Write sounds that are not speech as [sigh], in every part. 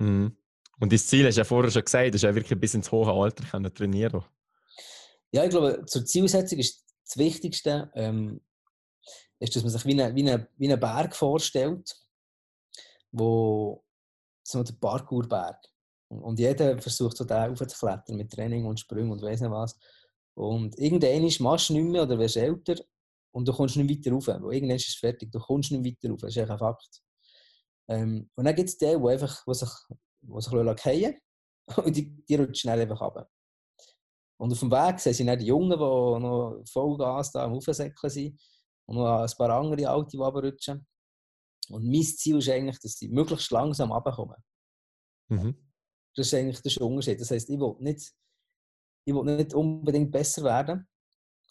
Mhm. Und das Ziel, hast du ja vorher schon gesagt, ist ja wirklich bis ins hohe Alter können trainieren Ja, ich glaube, zur Zielsetzung ist das Wichtigste, ähm, ist, dass man sich wie, eine, wie, eine, wie einen Berg vorstellt, wo so der Parkourberg. Und jeder versucht so da aufzuklettern mit Training und Sprüngen und weiss nicht was. Und irgendwann machst du nicht mehr oder wirst älter und du kommst nicht weiter rauf. Irgendwann ist es fertig, du kommst nicht weiter rauf. Das ist ein Fakt. Ähm, und dann gibt es die, die einfach, die sich, die sich fallen [laughs] und die, die rutschen schnell einfach runter. Und auf dem Weg sehen sie dann die Jungen, die noch Vollgas da am Aufsäckeln sind und noch ein paar andere Alte, die runterrutschen. Und mein Ziel ist eigentlich, dass sie möglichst langsam runterkommen. Mhm. Das ist eigentlich der Unterschied. Das heisst, ich will nicht, ich will nicht unbedingt besser werden.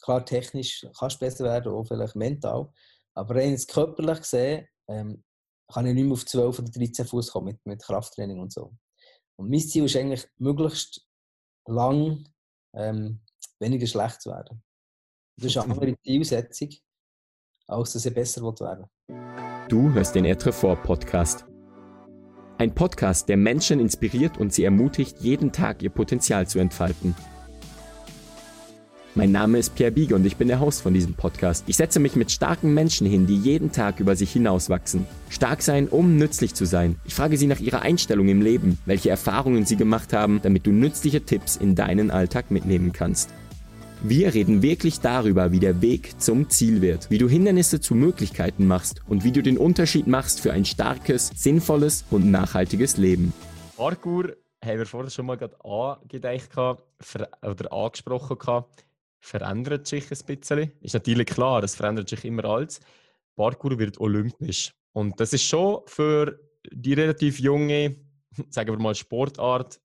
Klar, technisch kannst du besser werden, auch vielleicht mental. Aber rein jetzt körperlich gesehen, ähm, kann ich nicht mehr auf 12 oder 13 Fuß kommen mit, mit Krafttraining und so. Und mein Ziel ist eigentlich, möglichst lang ähm, weniger schlecht zu werden. Das ist eine [laughs] andere Zielsetzung, als dass ich besser werden. Du hörst den Etrefort Podcast. Ein Podcast, der Menschen inspiriert und sie ermutigt, jeden Tag ihr Potenzial zu entfalten. Mein Name ist Pierre Biege und ich bin der Host von diesem Podcast. Ich setze mich mit starken Menschen hin, die jeden Tag über sich hinauswachsen. Stark sein, um nützlich zu sein. Ich frage sie nach ihrer Einstellung im Leben, welche Erfahrungen sie gemacht haben, damit du nützliche Tipps in deinen Alltag mitnehmen kannst. Wir reden wirklich darüber, wie der Weg zum Ziel wird, wie du Hindernisse zu Möglichkeiten machst und wie du den Unterschied machst für ein starkes, sinnvolles und nachhaltiges Leben. Parkour haben wir vorher schon mal angedeicht oder angesprochen verändert sich ein bisschen. Ist natürlich klar, es verändert sich immer alles. Parkour wird olympisch. Und das ist schon für die relativ junge, [laughs] sagen wir mal, Sportart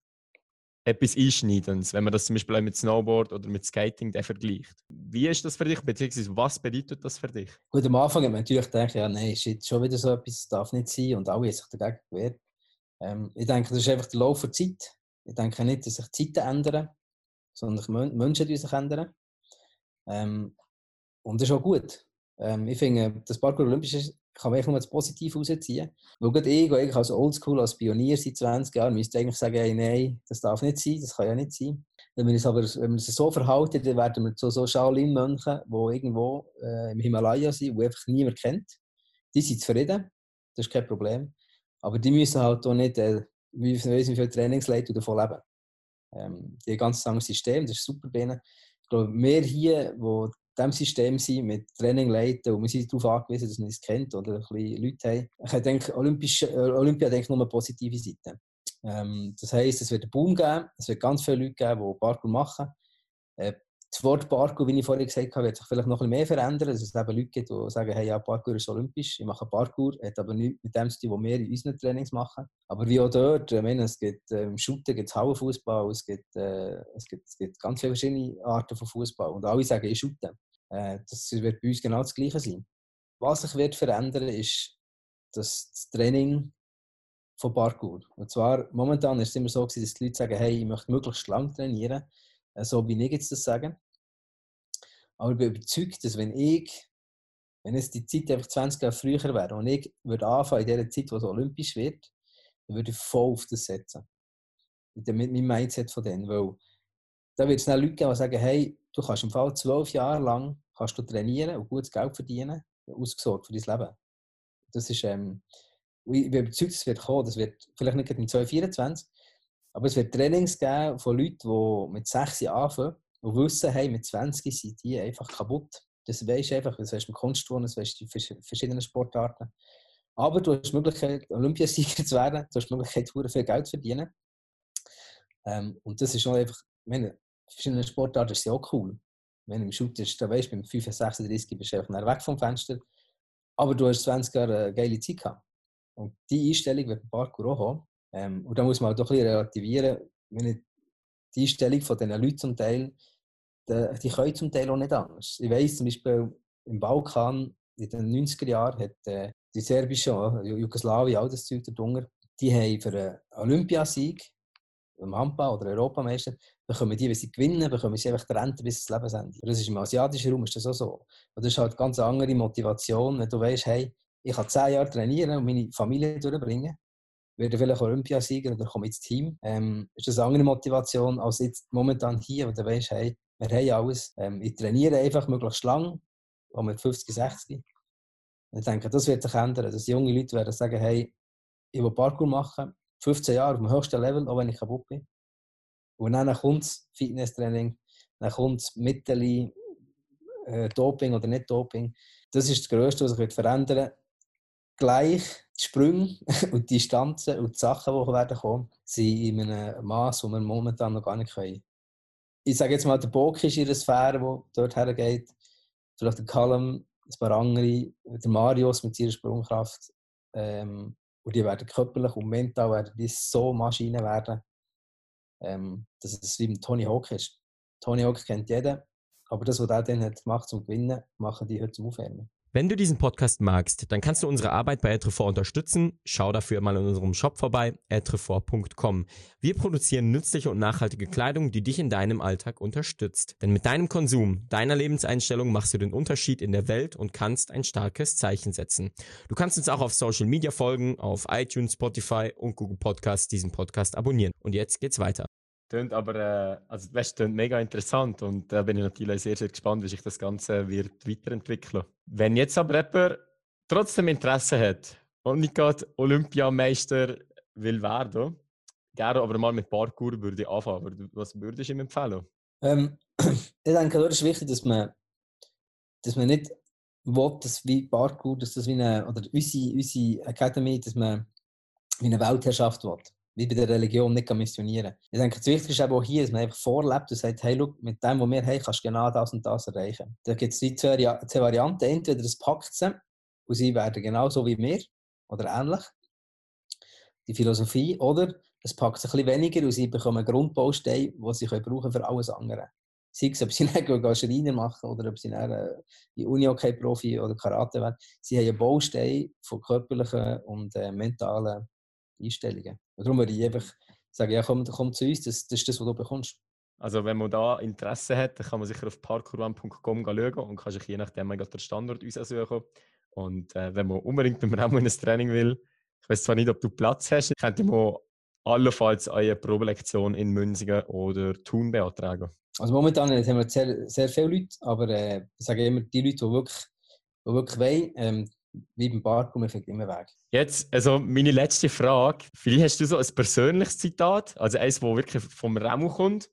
etwas Einschneidendes, wenn man das zum Beispiel auch mit Snowboard oder mit Skating vergleicht. Wie ist das für dich, beziehungsweise was bedeutet das für dich? Gut, am Anfang hat man natürlich gedacht, ja, nein, ist jetzt schon wieder so etwas, das darf nicht sein und alle haben sich dagegen gewehrt. Ähm, ich denke, das ist einfach der Lauf der Zeit. Ich denke nicht, dass sich Zeiten ändern, sondern Menschen sich ändern. Ähm, und das ist auch gut. Ähm, ich finde, das Parkour Olympisch kann man nur das Positive rausziehen. Weil gerade ich, ich als Oldschool, als Pionier seit 20 Jahren, müsste eigentlich sagen, hey, nein, das darf nicht sein, das kann ja nicht sein. Wenn wir uns aber wenn wir uns so verhalten, dann werden wir zu so Shaolin-Mönchen, die irgendwo äh, im Himalaya sind, die einfach niemand kennt. Die sind zufrieden, das ist kein Problem. Aber die müssen halt auch nicht, äh, wie, wie viel Trainingsleiter davon leben. Ähm, die ganz anderes System, das ist super bei ihnen. Ich glaube, wir hier, die diesem System sind, mit Training leiten und wir sind darauf angewiesen, dass man es kennt oder ein bisschen Leute haben. Ich denke, Olympisch, äh, Olympia denkt nur eine positive Seite. Ähm, das heisst, es wird einen Boom geben, es wird ganz viele Leute geben, die Parkour machen. Äh, das Wort Parkour, wie ich vorhin gesagt habe, wird sich vielleicht noch ein bisschen mehr verändern, dass es eben Leute gibt, die sagen, hey, ja, Parkour ist olympisch, ich mache Parkour, hat aber nichts mit dem zu tun, was wir in unseren Trainings machen. Aber wie auch dort, ich meine, es gibt äh, im Shooten gibt es Hauenfußball, es gibt, äh, es, gibt, es gibt ganz viele verschiedene Arten von Fußball und alle sagen, ich shoote. Äh, das wird bei uns genau das Gleiche sein. Was sich wird verändern, ist das Training von Parkour. Und zwar, momentan ist es immer so, dass die Leute sagen, hey, ich möchte möglichst lang trainieren, äh, so wie ich jetzt das sagen. Aber ich bin überzeugt, dass wenn ich, wenn es die Zeit einfach 20 Jahre früher wäre und ich würde anfangen in der Zeit, wo es olympisch wird, dann würde ich voll auf das setzen. Mit meinem Mindset von denen. Weil da wird es dann Leute geben, die sagen, hey, du kannst im Fall zwölf Jahre lang kannst du trainieren und gutes Geld verdienen, ausgesorgt für dein Leben. Das ist, ähm, ich bin überzeugt, es wird kommen. Das wird vielleicht nicht in 2024, aber es wird Trainings geben von Leuten, die mit 6 Jahren anfangen und wissen, hey, mit 20 sind die einfach kaputt. Das weisst du einfach, das weißt du im Kunstturnen, das weißt du in verschiedenen Sportarten. Aber du hast die Möglichkeit, Olympiasieger zu werden, du hast die Möglichkeit, viel Geld zu verdienen. Ähm, und das ist schon einfach, ich meine, verschiedene Sportarten ist ja auch cool. Wenn du im Shoot ist, da weißt du, beim 35, 36 bist du einfach weg vom Fenster. Aber du hast 20 Jahre eine geile Zeit gehabt. Und diese Einstellung wird Parkour auch haben. Ähm, und da muss man halt doch ein bisschen relativieren. Wenn die Einstellung von diesen Leuten zum Teil, die, können zum Teil auch nicht anders. Ich weiss zum Beispiel, im Balkan in den 90er Jahren hat äh, die serbische, Jugoslawien, all das Zeug darunter, die haben für einen Olympiasieg im Handball oder Europameister, bekommen die, wenn sie gewinnen, bekommen sie einfach die Rente bis das Lebensende. Das ist im asiatischen Raum ist das auch so. Und das ist halt ganz andere Motivation, wenn du weißt, hey, ich kann zehn Jahre trainieren und meine Familie durchbringen. werde vielleicht Olympiasieger oder komme ins Team. Ähm, ist das eine andere Motivation als jetzt momentan hier, wo du weißt, hey, wir haben alles. Ähm, ich trainiere einfach möglichst lang, auch mit 50, 60. Und ich denke, das wird sich ändern, dass junge Leute werden sagen, hey, ich will Parkour machen, 15 Jahre auf dem höchsten Level, auch wenn ich kaputt bin. Und dann kommt das Fitnesstraining, dann kommt das Mittel, äh, Doping oder nicht Doping. Das ist das Größte, was sich verändern wird. Gleich die Sprünge [laughs] und die Distanzen und die Sachen, die werden kommen, sind in einem Maß, das wir momentan noch gar nicht können. Ich sage jetzt mal, der Bock ist der Sphäre, die dort hergeht. Vielleicht der Callum, ein paar andere, der Marius mit seiner Sprungkraft. Ähm, und die werden körperlich und mental werden die so Maschinen werden, ähm, dass es wie Tony Hawk ist. Tony Hawk kennt jeder, aber das, was er dann hat gemacht zum Gewinnen, machen die heute zum Aufwärmen. Wenn du diesen Podcast magst, dann kannst du unsere Arbeit bei Etrefort unterstützen. Schau dafür mal in unserem Shop vorbei, etrefort.com. Wir produzieren nützliche und nachhaltige Kleidung, die dich in deinem Alltag unterstützt. Denn mit deinem Konsum, deiner Lebenseinstellung machst du den Unterschied in der Welt und kannst ein starkes Zeichen setzen. Du kannst uns auch auf Social Media folgen, auf iTunes, Spotify und Google Podcasts diesen Podcast abonnieren. Und jetzt geht's weiter. Tönt aber, äh, also das tönt mega interessant und da äh, bin ich natürlich sehr, sehr gespannt, wie sich das Ganze wird weiterentwickeln. Wenn jetzt aber jemand trotzdem Interesse hat und nicht gerade Olympiameister will werden, gerne aber mal mit Parkour würde ich anfangen. Was würdest du ihm empfehlen? Ähm, [clears throat] ich denke, es ist wichtig, dass man, dass man nicht will, dass wie Parkour, dass das wie eine, oder unsere, unsere Academy, dass man wie eine Weltherrschaft will wie bei der Religion nicht missionieren Ich denke, das Wichtigste ist aber auch hier, dass man einfach vorlebt und sagt, hey, look, mit dem, was wir haben, kannst du genau das und das erreichen. Da gibt es zwei, zwei Varianten. Entweder das packt sie und sie werden genauso wie wir oder ähnlich, die Philosophie, oder es packt sie ein bisschen weniger und sie bekommen einen Grundbaustein, den sie können brauchen für alles andere. Sei es, ob sie [laughs] dann Schreiner machen oder ob sie dann äh, in Uni-Hockey-Profi oder Karate werden. Sie haben einen Baustein von körperlichen und äh, mentalen Einstellungen. Und darum würde ich einfach sagen, ja, komm, komm zu uns, das, das ist das, was du bekommst. Also wenn man da Interesse hat, dann kann man sicher auf parkourone.com schauen und kann sich je nachdem den Standort aussuchen. Und äh, wenn man unbedingt beim Remo in ein Training will, ich weiß zwar nicht, ob du Platz hast, könnte man allenfalls eine Probelektion in Münzigen oder Thun beantragen. Also momentan haben wir sehr, sehr viele Leute, aber äh, ich sage immer, die Leute, die wirklich, die wirklich wollen, ähm, wie beim findet immer Weg. Jetzt, also meine letzte Frage. Vielleicht hast du so ein persönliches Zitat, also eins, das wirklich vom Remo kommt,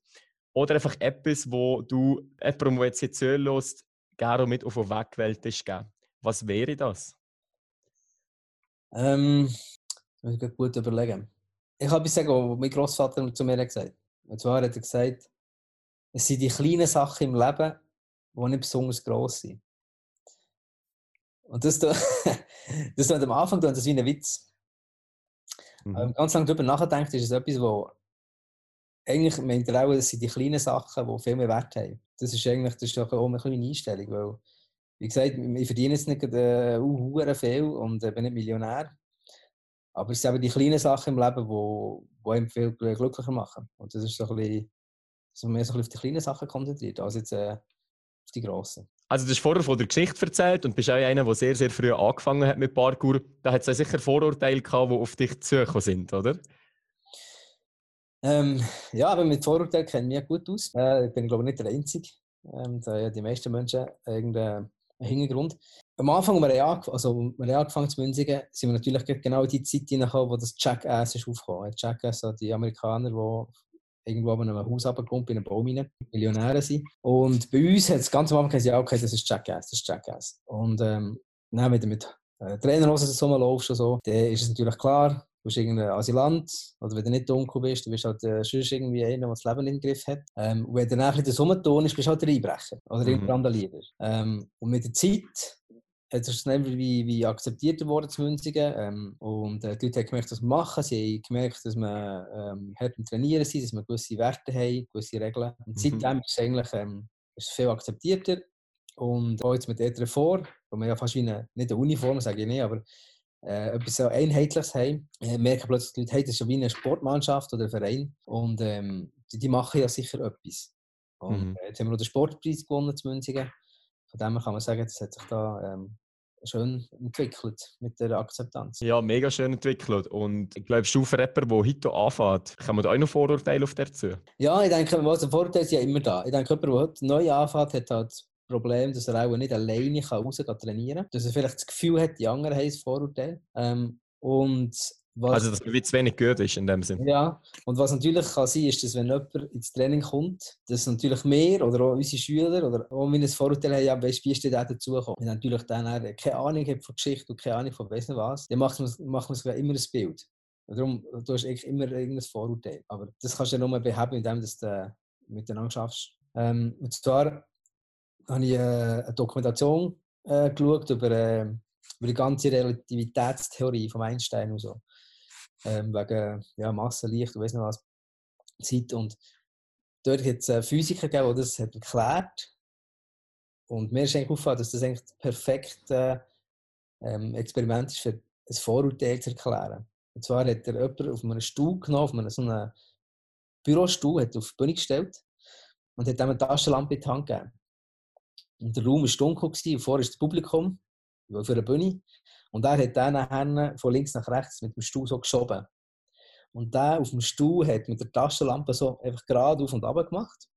oder einfach etwas, wo du jemandem, der jetzt hier zuhört, gerne mit auf den Weg gewählt ist, geben. Was wäre das? Ähm, muss ich gut überlegen. Ich habe sagen, was mein Großvater zu mir gesagt hat. Und zwar hat er gesagt, es sind die kleinen Sachen im Leben, die nicht besonders gross sind. Und das, da, [laughs] das am Anfang tun, das wie ein Witz. Mhm. Aber ganz lange darüber nachdenkt, ist es etwas, wo eigentlich meint er auch, das sind die kleinen Sachen, die viel mehr Wert haben. Das ist eigentlich das ist auch eine kleine Einstellung, weil, wie gesagt, ich verdiene jetzt nicht äh, uh, viel und äh, bin nicht Millionär. Aber es sind eben die kleinen Sachen im Leben, die, die einem viel glücklicher machen. Und das ist so ein bisschen, so mehr so ein bisschen auf die kleinen Sachen konzentriert, als jetzt äh, auf die grossen. Also du hast vorher von der Geschichte erzählt und bist auch einer, der sehr, sehr früh angefangen hat mit Parkour. Da hat es sicher Vorurteile gehabt, die auf dich zugekommen sind, oder? Ähm, ja, aber mit Vorurteilen kenne ich mich gut aus. Äh, ich bin, glaube ich, nicht der Einzige. Ähm, da haben die meisten Menschen irgendeinen Hintergrund. Am Anfang, als wir, also, wir angefangen zu Münzigen, sind wir natürlich genau in die Zeit hineingekommen, wo das Jackass ist aufgekommen. Jackass, die Amerikaner, die irgendwo an einem Haus runtergekommen, in einem Baum rein, Millionäre sind. Und bei uns hat es ganz am Anfang gesagt, ja, okay, das ist Jackass, das ist Jackass. Und ähm, dann, wenn du mit äh, Trainerhosen so laufst und so, dann ist es natürlich klar, du bist irgendein Asylant, oder wenn du nicht dunkel bist, du bist halt äh, sonst irgendwie einer, der das Leben im Griff hat. Ähm, und wenn du dann ein bisschen Sommerton ist, bist du halt der Einbrecher oder mhm. irgendein Randalierer. Ähm, und mit der Zeit es ist schnell wie, wie akzeptiert worden zu Münzigen. Ähm, und äh, die Leute haben gemerkt, wir machen. Sie haben gemerkt, dass wir ähm, hart im Trainieren sind, dass wir gewisse Werte haben, gewisse Regeln. Und mhm. seitdem ist es eigentlich ähm, ist viel akzeptierter. Und auch jetzt mit der vor, wo ja fast wie eine, nicht eine Uniform, sage ich nicht, aber äh, etwas so Einheitliches haben, äh, merken plötzlich die Leute, hey, das ist ja wie eine Sportmannschaft oder ein Verein. Und ähm, die, die, machen ja sicher etwas. Und mhm. äh, jetzt haben wir noch den Sportpreis gewonnen zu Münzigen. Von dem kann man sagen, das hat sich da ähm, schön entwickelt mit der Akzeptanz. Ja, mega schön entwickelt. Und ich glaube, du für jemanden, der heute anfängt, kann man da auch noch Vorurteile auf der zu? Ja, ich denke, was Vorurteile sind ja immer da. Ich denke, jemand, der heute neu anfängt, hat halt Problem, dass er auch nicht alleine raus trainieren kann. Dass er vielleicht das Gefühl hat, die anderen haben ein Vorurteil. Ähm, und was, also, dass man wie zu wenig gehört ist in dem Sinn. Ja, und was natürlich kann sein, ist, dass wenn jemand ins Training kommt, dass natürlich mehr oder auch unsere Schüler oder auch wenn ein Vorurteil haben, ja, weißt, wie ist der dazugekommen? Wenn natürlich dann keine Ahnung hat von Geschichte und keine Ahnung von wissen was, dann macht man, macht man sich immer ein Bild. Und darum, du hast eigentlich immer irgendein Vorurteil. Aber das kannst du ja nur beheben, indem du das miteinander schaffst. Ähm, und zwar habe ich äh, eine Dokumentation äh, geschaut über, äh, über die ganze Relativitätstheorie von Einstein und so ähm, wegen ja, Masse, Licht und weiß nicht was, Zeit. Und dort hat es einen Physiker gegeben, der das hat erklärt Und mir ist eigentlich aufgefallen, dass das eigentlich das perfekte ähm, Experiment ist, für ein Vorurteil zu erklären. Und zwar hat er jemanden auf einem Stuhl genommen, auf einem, so einem Bürostuhl, hat auf die Bühne gestellt und hat ihm eine Taschenlampe in die Hand gegeben. Und der Raum war dunkel und vorher ist das Publikum für eine Bühne. Und er hat dann nachher von links nach rechts mit dem Stuhl so geschoben. Und der auf dem Stuhl hat mit der Taschenlampe so einfach gerade auf und ab gemacht.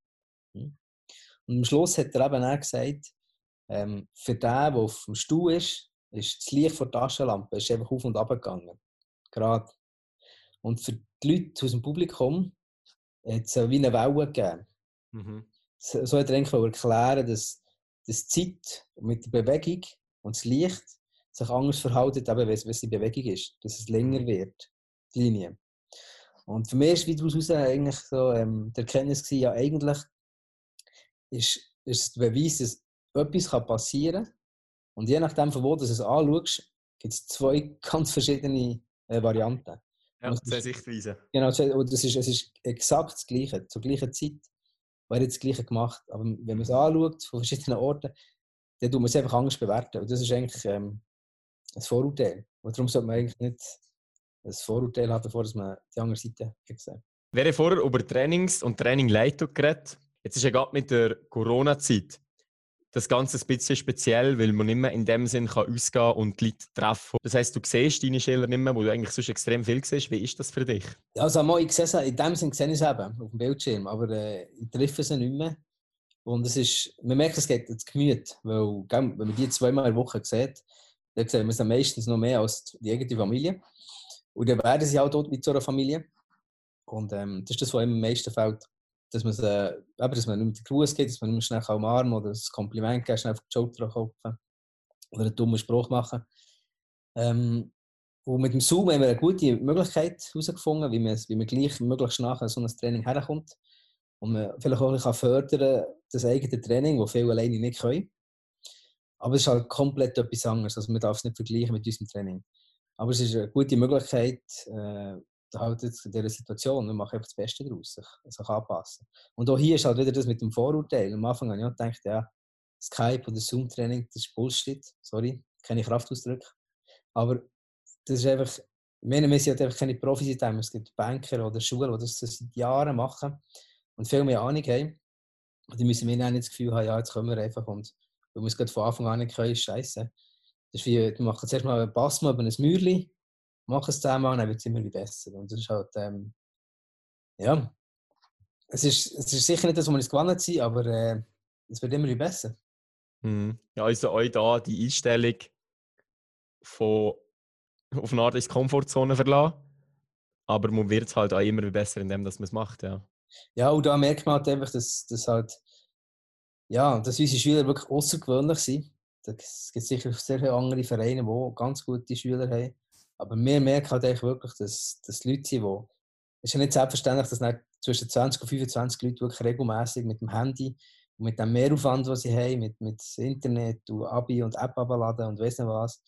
Hm. Und am Schluss hat er eben auch gesagt, ähm, für den, der auf dem Stuhl ist, ist das Licht von der Taschenlampe ist einfach auf und ab gegangen. Gerade. Und für die Leute aus dem Publikum hat es wie eine Welle gegeben. Mhm. So, so hat er eigentlich erklären, dass, dass die Zeit mit der Bewegung und das Licht sich anders verhalten, eben, wenn es in Bewegung ist, dass es länger wird, die Linie. Und für mich ist wie daraus eigentlich so ähm, die Erkenntnis gewesen, ja eigentlich ist, ist der Beweis, dass etwas passieren kann und je nachdem, von wo du es anschaust, gibt es zwei [laughs] ganz verschiedene äh, Varianten. Ja, zwei Sichtweisen. Genau, und das ist, es ist exakt das Gleiche, zur gleichen Zeit wäre das Gleiche gemacht. Aber wenn man es anschaut, von verschiedenen Orten, dann tut man es einfach anders bewerten. Und das ist eigentlich ähm, ein Vorurteil. Und darum sollte man eigentlich nicht ein Vorurteil haben, bevor man die andere Seite sieht. Wir haben vorher über Trainings- und Trainingleitung geredet. Jetzt ist ja gerade mit der Corona-Zeit das Ganze ein bisschen speziell, weil man nicht mehr in dem Sinn kann ausgehen und die Leute treffen Das heisst, du siehst deine Schüler nicht mehr, wo du eigentlich sonst extrem viel siehst. Wie ist das für dich? Also mal, ich sehe in dem Sinn sehe ich es eben auf dem Bildschirm, aber äh, ich treffe sie nicht mehr. Und es ist, man merkt, es geht ins Gemüt, weil wenn man die zweimal in der Woche sieht, dann sehen wir es meistens noch mehr als die eigene Familie. Und dann werden sie auch dort mit so einer Familie. Und ähm, das ist das, was im meisten fällt. Dass man, äh, eben, dass man nicht mit den Gruß geht, dass man nicht schnell umarmen oder ein Kompliment geben, schnell auf die Schulter klopfen oder einen dummen Spruch machen. Ähm, und mit dem Zoom haben wir eine gute Möglichkeit herausgefunden, wie man, wie man gleich möglichst nachher so ein Training herkommt. Und man vielleicht auch ein bisschen fördern das eigene Training, das viele alleine nicht können. Aber es ist halt komplett etwas anderes. Also man darf es nicht vergleichen mit unserem Training. Aber es ist eine gute Möglichkeit, äh, halt jetzt in dieser Situation, wir machen einfach das Beste daraus, sich, sich anpassen. Und auch hier ist halt wieder das mit dem Vorurteil. Am Anfang habe ich gedacht, ja, Skype oder Zoom-Training, das ist Bullshit. Sorry, keine Kraftausdrücke. Aber das ist einfach, meine, wir sind einfach keine Profis in dem. Es gibt Banker oder Schulen, die das seit Jahren machen und viel mehr Ahnung haben. Und die müssen auch nicht das Gefühl haben, ja, jetzt kommen wir einfach und weil wir es gerade von Anfang an nicht können, ist scheiße. Das ist wie, wir machen zuerst mal, passen wir über ein Mäuerchen, machen es zusammen und dann wird es immer besser. Und das ist halt, ähm, ja, es ist, es ist sicher nicht das, was wir uns gewonnen sind, aber äh, es wird immer besser. Mhm. Ja, also euch da die Einstellung von auf eine Art ins Komfortzone verlassen, aber man wird es halt auch immer besser, indem man es macht, ja. Ja, und da merkt man halt einfach, dass, dass halt ja, dass unsere Schüler wirklich außergewöhnlich sind. Es gibt sicher sehr viele andere Vereine, die ganz gute Schüler haben. Aber wir merken halt eigentlich wirklich, dass, dass Leute sind, die. Es ist ja nicht selbstverständlich, dass zwischen 20 und 25 Leute wirklich regelmäßig mit dem Handy und mit dem Mehraufwand, den sie haben, mit, mit Internet und Abi und App abladen und weiss nicht was,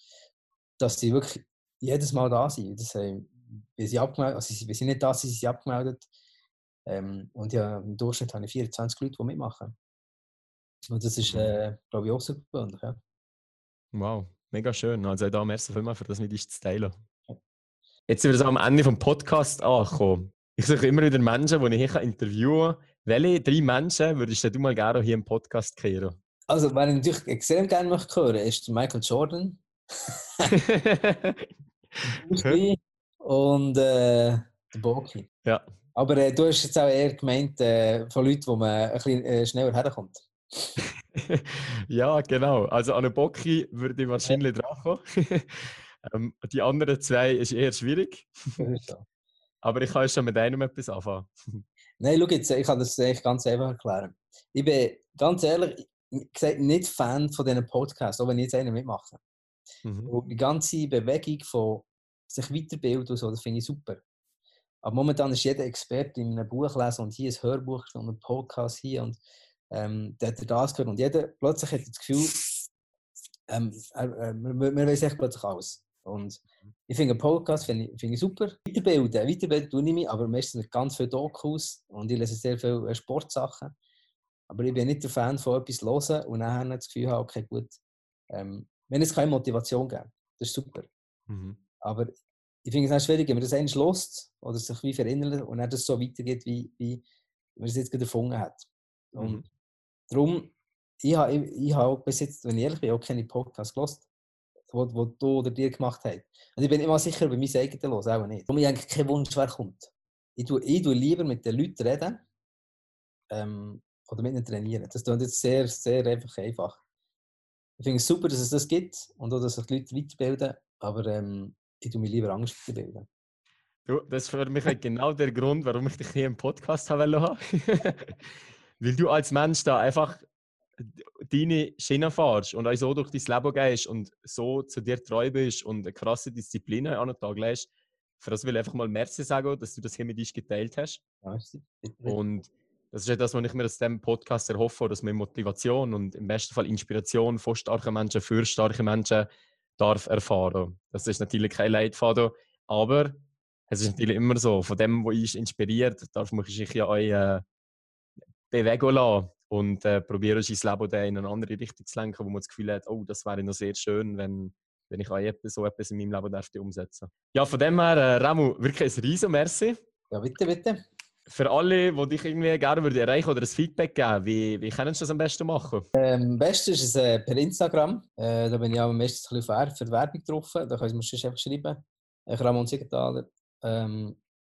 dass sie wirklich jedes Mal da sind. Das, äh, wenn, sie abgemeldet, also sie nicht da sind, sind sie abgemeldet. Ähm, und ja, im Durchschnitt habe ich 24 Leute, die mitmachen. Und das ist, äh, glaube ich, auch super gewöhnlich. Ja. Wow, mega schön. Also da merci vielmals für das mit uns zu teilen. Jetzt sind wir so am Ende vom Podcast angekommen. Ich suche immer wieder Menschen, die ich hier interviewen kann. Welche drei Menschen würdest du mal gerne hier im Podcast kehren? Also, wer ich natürlich extrem gerne möchte hören, ist [laughs] Michael Jordan. und äh, der Boki. Ja. Aber äh, du hast jetzt auch eher gemeint äh, von Leuten, wo man ein bisschen äh, schneller herkommt. [laughs] ja, genau. Also an Bocki würde ich wahrscheinlich ja. dran [laughs] ähm, Die anderen zwei ist eher schwierig. [laughs] Aber ich kann ja schon mit einem etwas anfangen. Nein, schau jetzt, ich kann das eigentlich ganz einfach erklären. Ich bin ganz ehrlich gesagt nicht Fan von diesen Podcasts, auch wenn ich jetzt einen mitmache. Mhm. Die ganze Bewegung von sich weiterbilden und so, das finde ich super. Aber momentan ist jeder Experte in einem Buch lesen und hier ein Hörbuch und ein Podcast hier und ähm, der hat das gehört und jeder plötzlich hat das Gefühl, ähm, äh, man, man weiß echt plötzlich alles. Und mhm. ich finde Podcast finde ich, find ich super. Weiterbilden, weiterbilden tue ich mich, aber meistens mit ganz viele Dokus und ich lese sehr viele äh, Sportsachen. Aber ich bin nicht der Fan von etwas hören und nachher das Gefühl habe, okay, gut, ähm, wenn es keine Motivation gibt, das ist super. Mhm. Aber ich finde es auch schwierig, wenn man das eigentlich lost oder sich wie verinnerlicht und dann das so weitergeht, wie, wie man es jetzt gerade erfunden hat. Und mhm. Darum, ich habe, ich, ich habe bis jetzt, wenn ich ehrlich bin, auch keine Podcasts wo, wo du oder dir gemacht hast. Und ich bin immer sicher, bei meinem eigenen los, auch nicht. Darum ich eigentlich keinen Wunsch, wer kommt. Ich tue, ich tue lieber mit den Leuten reden ähm, oder mit ihnen trainieren. Das ist jetzt sehr, sehr einfach. einfach. Ich finde es super, dass es das gibt und auch, dass sich die Leute weiterbilden, aber ähm, ich tue mir lieber Angst bilden. Du, das ist für mich genau der Grund, warum ich dich hier im Podcast haben Weil du als Mensch da einfach deine Schiene fährst und auch so durch dein Leben gehst und so zu dir treu bist und eine krasse Disziplin an den Tag legst. Für das will ich einfach mal Merci sagen, dass du das hier mit uns geteilt hast. Merci. Und das ist ja das, was ich mir aus diesem Podcast erhoffe, dass man Motivation und im besten Fall Inspiration von starken Menschen für starke Menschen darf erfahren. Das ist natürlich kein Leitfaden, aber es ist natürlich immer so, von dem, was uns inspiriert, darf man sich ja auch äh, bewegen lassen und äh, probieren, sein Leben in eine andere Richtung zu lenken, wo man das Gefühl hat, oh, das wäre noch sehr schön, wenn, wenn ich auch so etwas in meinem Leben dürfte umsetzen Ja, von dem her, äh, Remu, wirklich ein riesen Merci. Ja, bitte, bitte. Für alle, die dich irgendwie gerne würde erreichen oder ein Feedback geben, wie, wie können sie das am besten machen? Ähm, am besten ist es äh, per Instagram. Äh, da bin ich auch am besten ein bisschen für Werbung drauf. Da können Sie mir einfach schreiben. Äh, Ramon Siegenthaler. Ähm,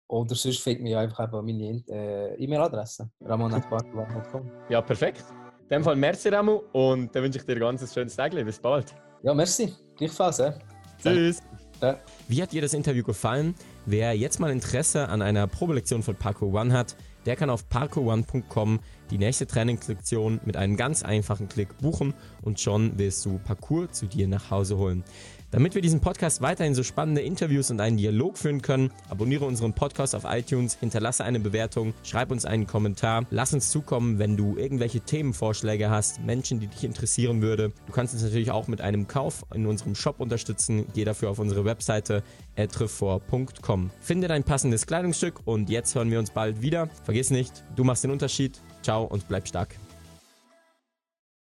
oder sonst findet mir einfach eben meine äh, E-Mail-Adresse. ramon.bartwan.com. Ja, perfekt. In dem Fall merci, Ramu. Und dann wünsche ich dir ein ganz schönes Tag. Bis bald. Ja, merci. Gleichfalls. Ja. Tschüss. Ja. Wie hat dir das Interview gefallen? Wer jetzt mal Interesse an einer Probelektion von Parkour One hat, der kann auf parkourone.com die nächste Trainingslektion mit einem ganz einfachen Klick buchen und schon wirst du Parkour zu dir nach Hause holen. Damit wir diesen Podcast weiterhin so spannende Interviews und einen Dialog führen können, abonniere unseren Podcast auf iTunes, hinterlasse eine Bewertung, schreib uns einen Kommentar, lass uns zukommen, wenn du irgendwelche Themenvorschläge hast, Menschen, die dich interessieren würde. Du kannst uns natürlich auch mit einem Kauf in unserem Shop unterstützen. Geh dafür auf unsere Webseite etrefort.com. Finde dein passendes Kleidungsstück und jetzt hören wir uns bald wieder. Vergiss nicht, du machst den Unterschied. Ciao und bleib stark.